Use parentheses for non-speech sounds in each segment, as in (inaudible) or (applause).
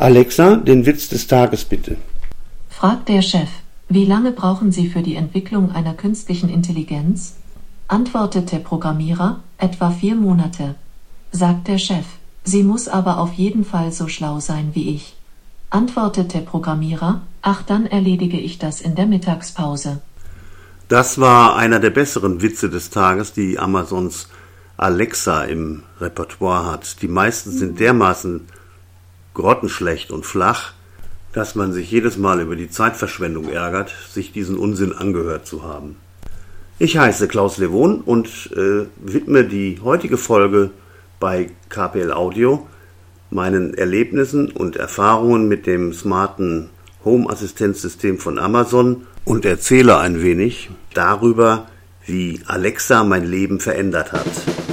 Alexa, den Witz des Tages bitte. Fragt der Chef, wie lange brauchen Sie für die Entwicklung einer künstlichen Intelligenz? Antwortet der Programmierer, etwa vier Monate. Sagt der Chef, sie muss aber auf jeden Fall so schlau sein wie ich. Antwortet der Programmierer, ach dann erledige ich das in der Mittagspause. Das war einer der besseren Witze des Tages, die Amazons Alexa im Repertoire hat. Die meisten sind dermaßen grottenschlecht und flach, dass man sich jedes Mal über die Zeitverschwendung ärgert, sich diesen Unsinn angehört zu haben. Ich heiße Klaus Levon und äh, widme die heutige Folge bei KPL Audio meinen Erlebnissen und Erfahrungen mit dem smarten Home-Assistenzsystem von Amazon und erzähle ein wenig darüber, wie Alexa mein Leben verändert hat.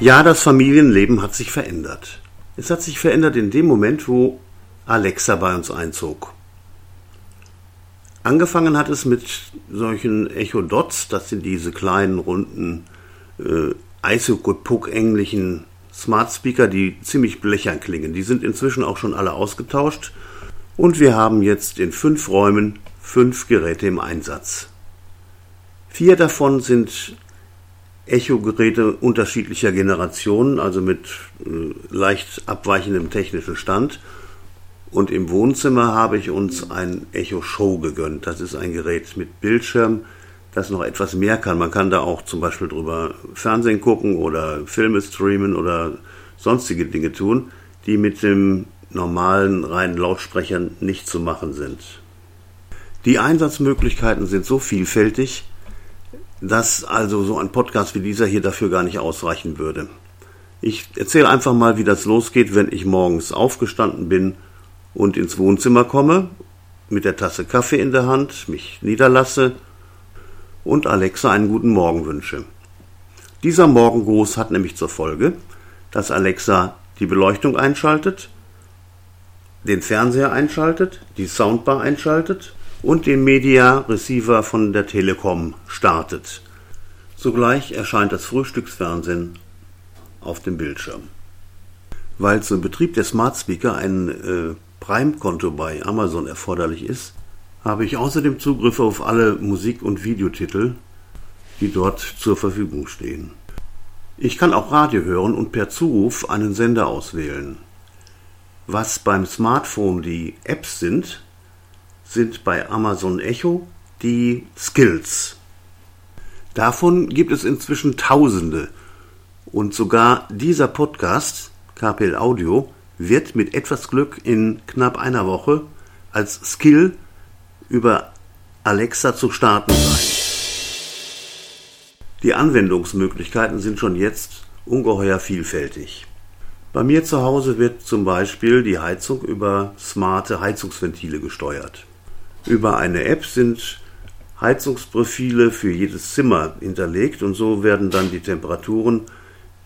Ja, das Familienleben hat sich verändert. Es hat sich verändert in dem Moment, wo Alexa bei uns einzog. Angefangen hat es mit solchen Echo Dots, das sind diese kleinen, runden, äh, Eisokut-Puck-ähnlichen Smart Speaker, die ziemlich blechern klingen. Die sind inzwischen auch schon alle ausgetauscht und wir haben jetzt in fünf Räumen fünf Geräte im Einsatz. Vier davon sind Echo-Geräte unterschiedlicher Generationen, also mit äh, leicht abweichendem technischen Stand. Und im Wohnzimmer habe ich uns ein Echo Show gegönnt. Das ist ein Gerät mit Bildschirm, das noch etwas mehr kann. Man kann da auch zum Beispiel drüber Fernsehen gucken oder Filme streamen oder sonstige Dinge tun, die mit dem normalen reinen Lautsprechern nicht zu machen sind. Die Einsatzmöglichkeiten sind so vielfältig, dass also so ein Podcast wie dieser hier dafür gar nicht ausreichen würde. Ich erzähle einfach mal, wie das losgeht, wenn ich morgens aufgestanden bin und ins Wohnzimmer komme, mit der Tasse Kaffee in der Hand, mich niederlasse und Alexa einen guten Morgen wünsche. Dieser Morgengruß hat nämlich zur Folge, dass Alexa die Beleuchtung einschaltet, den Fernseher einschaltet, die Soundbar einschaltet und den Media Receiver von der Telekom startet. Sogleich erscheint das Frühstücksfernsehen auf dem Bildschirm. Weil zum Betrieb der Smart Speaker ein äh, Prime-Konto bei Amazon erforderlich ist, habe ich außerdem Zugriff auf alle Musik- und Videotitel, die dort zur Verfügung stehen. Ich kann auch Radio hören und per Zuruf einen Sender auswählen. Was beim Smartphone die Apps sind, sind bei Amazon Echo die Skills. Davon gibt es inzwischen Tausende. Und sogar dieser Podcast, KPL Audio, wird mit etwas Glück in knapp einer Woche als Skill über Alexa zu starten sein. Die Anwendungsmöglichkeiten sind schon jetzt ungeheuer vielfältig. Bei mir zu Hause wird zum Beispiel die Heizung über smarte Heizungsventile gesteuert. Über eine App sind Heizungsprofile für jedes Zimmer hinterlegt und so werden dann die Temperaturen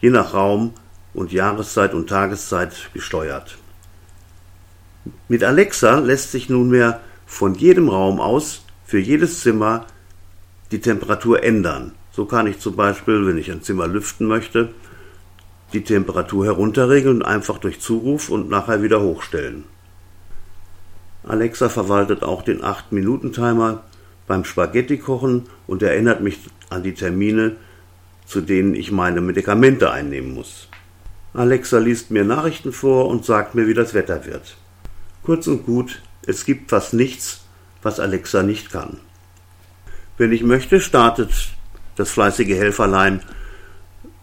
je nach Raum und Jahreszeit und Tageszeit gesteuert. Mit Alexa lässt sich nunmehr von jedem Raum aus für jedes Zimmer die Temperatur ändern. So kann ich zum Beispiel, wenn ich ein Zimmer lüften möchte, die Temperatur herunterregeln und einfach durch Zuruf und nachher wieder hochstellen. Alexa verwaltet auch den 8-Minuten-Timer beim Spaghetti-Kochen und erinnert mich an die Termine, zu denen ich meine Medikamente einnehmen muss. Alexa liest mir Nachrichten vor und sagt mir, wie das Wetter wird. Kurz und gut, es gibt fast nichts, was Alexa nicht kann. Wenn ich möchte, startet das fleißige Helferlein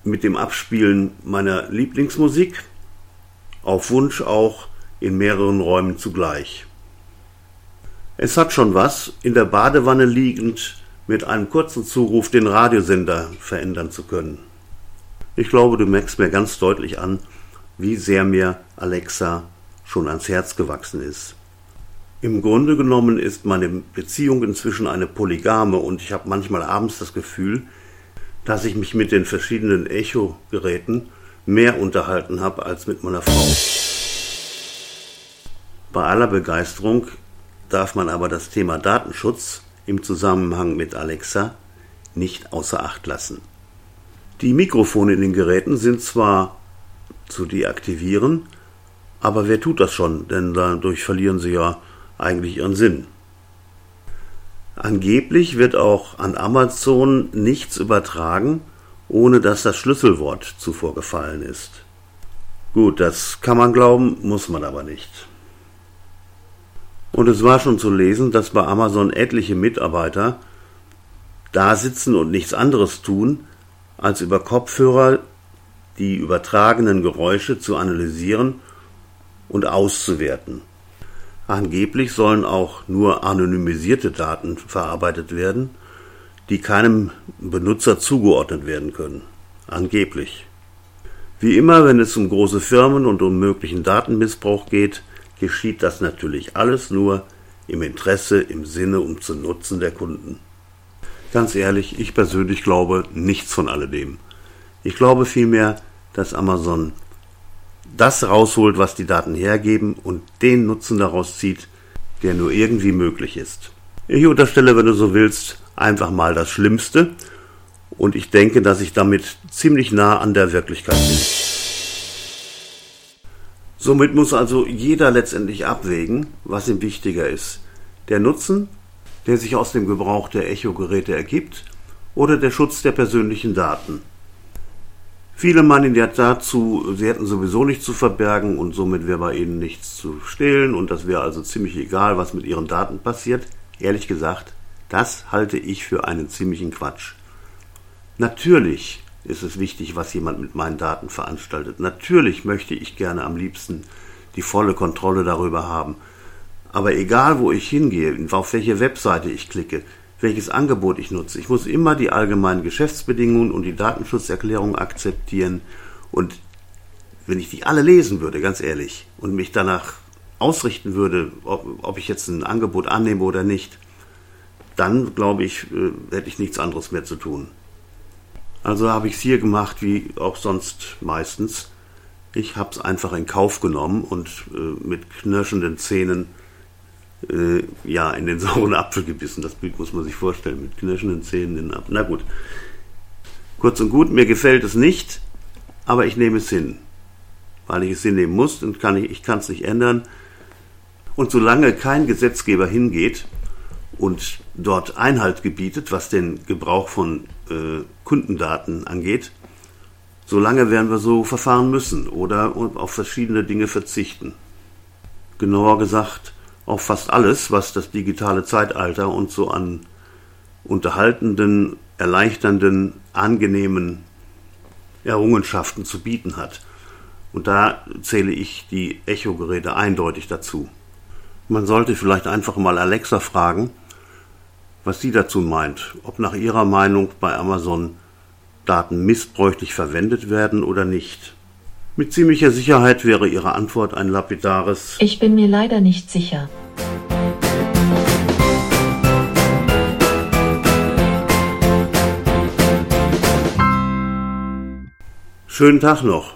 mit dem Abspielen meiner Lieblingsmusik, auf Wunsch auch in mehreren Räumen zugleich. Es hat schon was, in der Badewanne liegend mit einem kurzen Zuruf den Radiosender verändern zu können. Ich glaube, du merkst mir ganz deutlich an, wie sehr mir Alexa schon ans Herz gewachsen ist. Im Grunde genommen ist meine Beziehung inzwischen eine polygame und ich habe manchmal abends das Gefühl, dass ich mich mit den verschiedenen Echo-Geräten mehr unterhalten habe als mit meiner Frau. Bei aller Begeisterung darf man aber das Thema Datenschutz im Zusammenhang mit Alexa nicht außer Acht lassen. Die Mikrofone in den Geräten sind zwar zu deaktivieren, aber wer tut das schon, denn dadurch verlieren sie ja eigentlich ihren Sinn. Angeblich wird auch an Amazon nichts übertragen, ohne dass das Schlüsselwort zuvor gefallen ist. Gut, das kann man glauben, muss man aber nicht. Und es war schon zu lesen, dass bei Amazon etliche Mitarbeiter da sitzen und nichts anderes tun, als über Kopfhörer die übertragenen Geräusche zu analysieren und auszuwerten. Angeblich sollen auch nur anonymisierte Daten verarbeitet werden, die keinem Benutzer zugeordnet werden können. Angeblich. Wie immer, wenn es um große Firmen und um möglichen Datenmissbrauch geht, geschieht das natürlich alles nur im Interesse, im Sinne und zum Nutzen der Kunden. Ganz ehrlich, ich persönlich glaube nichts von alledem. Ich glaube vielmehr, dass Amazon das rausholt, was die Daten hergeben und den Nutzen daraus zieht, der nur irgendwie möglich ist. Ich unterstelle, wenn du so willst, einfach mal das Schlimmste und ich denke, dass ich damit ziemlich nah an der Wirklichkeit bin. Somit muss also jeder letztendlich abwägen, was ihm wichtiger ist. Der Nutzen, der sich aus dem Gebrauch der Echo-Geräte ergibt, oder der Schutz der persönlichen Daten. Viele meinen ja dazu, sie hätten sowieso nichts zu verbergen und somit wäre bei ihnen nichts zu stehlen und das wäre also ziemlich egal, was mit ihren Daten passiert. Ehrlich gesagt, das halte ich für einen ziemlichen Quatsch. Natürlich ist es wichtig, was jemand mit meinen Daten veranstaltet. Natürlich möchte ich gerne am liebsten die volle Kontrolle darüber haben. Aber egal, wo ich hingehe, auf welche Webseite ich klicke, welches Angebot ich nutze. Ich muss immer die allgemeinen Geschäftsbedingungen und die Datenschutzerklärung akzeptieren. Und wenn ich die alle lesen würde, ganz ehrlich, und mich danach ausrichten würde, ob, ob ich jetzt ein Angebot annehme oder nicht, dann glaube ich, äh, hätte ich nichts anderes mehr zu tun. Also habe ich es hier gemacht, wie auch sonst meistens. Ich habe es einfach in Kauf genommen und äh, mit knirschenden Zähnen äh, ja, in den (laughs) sauren Apfel gebissen. Das Bild muss man sich vorstellen, mit knirschenden Zähnen in den Apfel. Na gut. Kurz und gut, mir gefällt es nicht, aber ich nehme es hin. Weil ich es hinnehmen muss und kann ich, ich kann es nicht ändern. Und solange kein Gesetzgeber hingeht und dort Einhalt gebietet, was den Gebrauch von äh, Kundendaten angeht, solange werden wir so verfahren müssen oder auf verschiedene Dinge verzichten. Genauer gesagt, auf fast alles, was das digitale Zeitalter uns so an unterhaltenden, erleichternden, angenehmen Errungenschaften zu bieten hat. Und da zähle ich die Echo-Geräte eindeutig dazu. Man sollte vielleicht einfach mal Alexa fragen, was sie dazu meint, ob nach ihrer Meinung bei Amazon Daten missbräuchlich verwendet werden oder nicht. Mit ziemlicher Sicherheit wäre ihre Antwort ein lapidares Ich bin mir leider nicht sicher. Schönen Tag noch.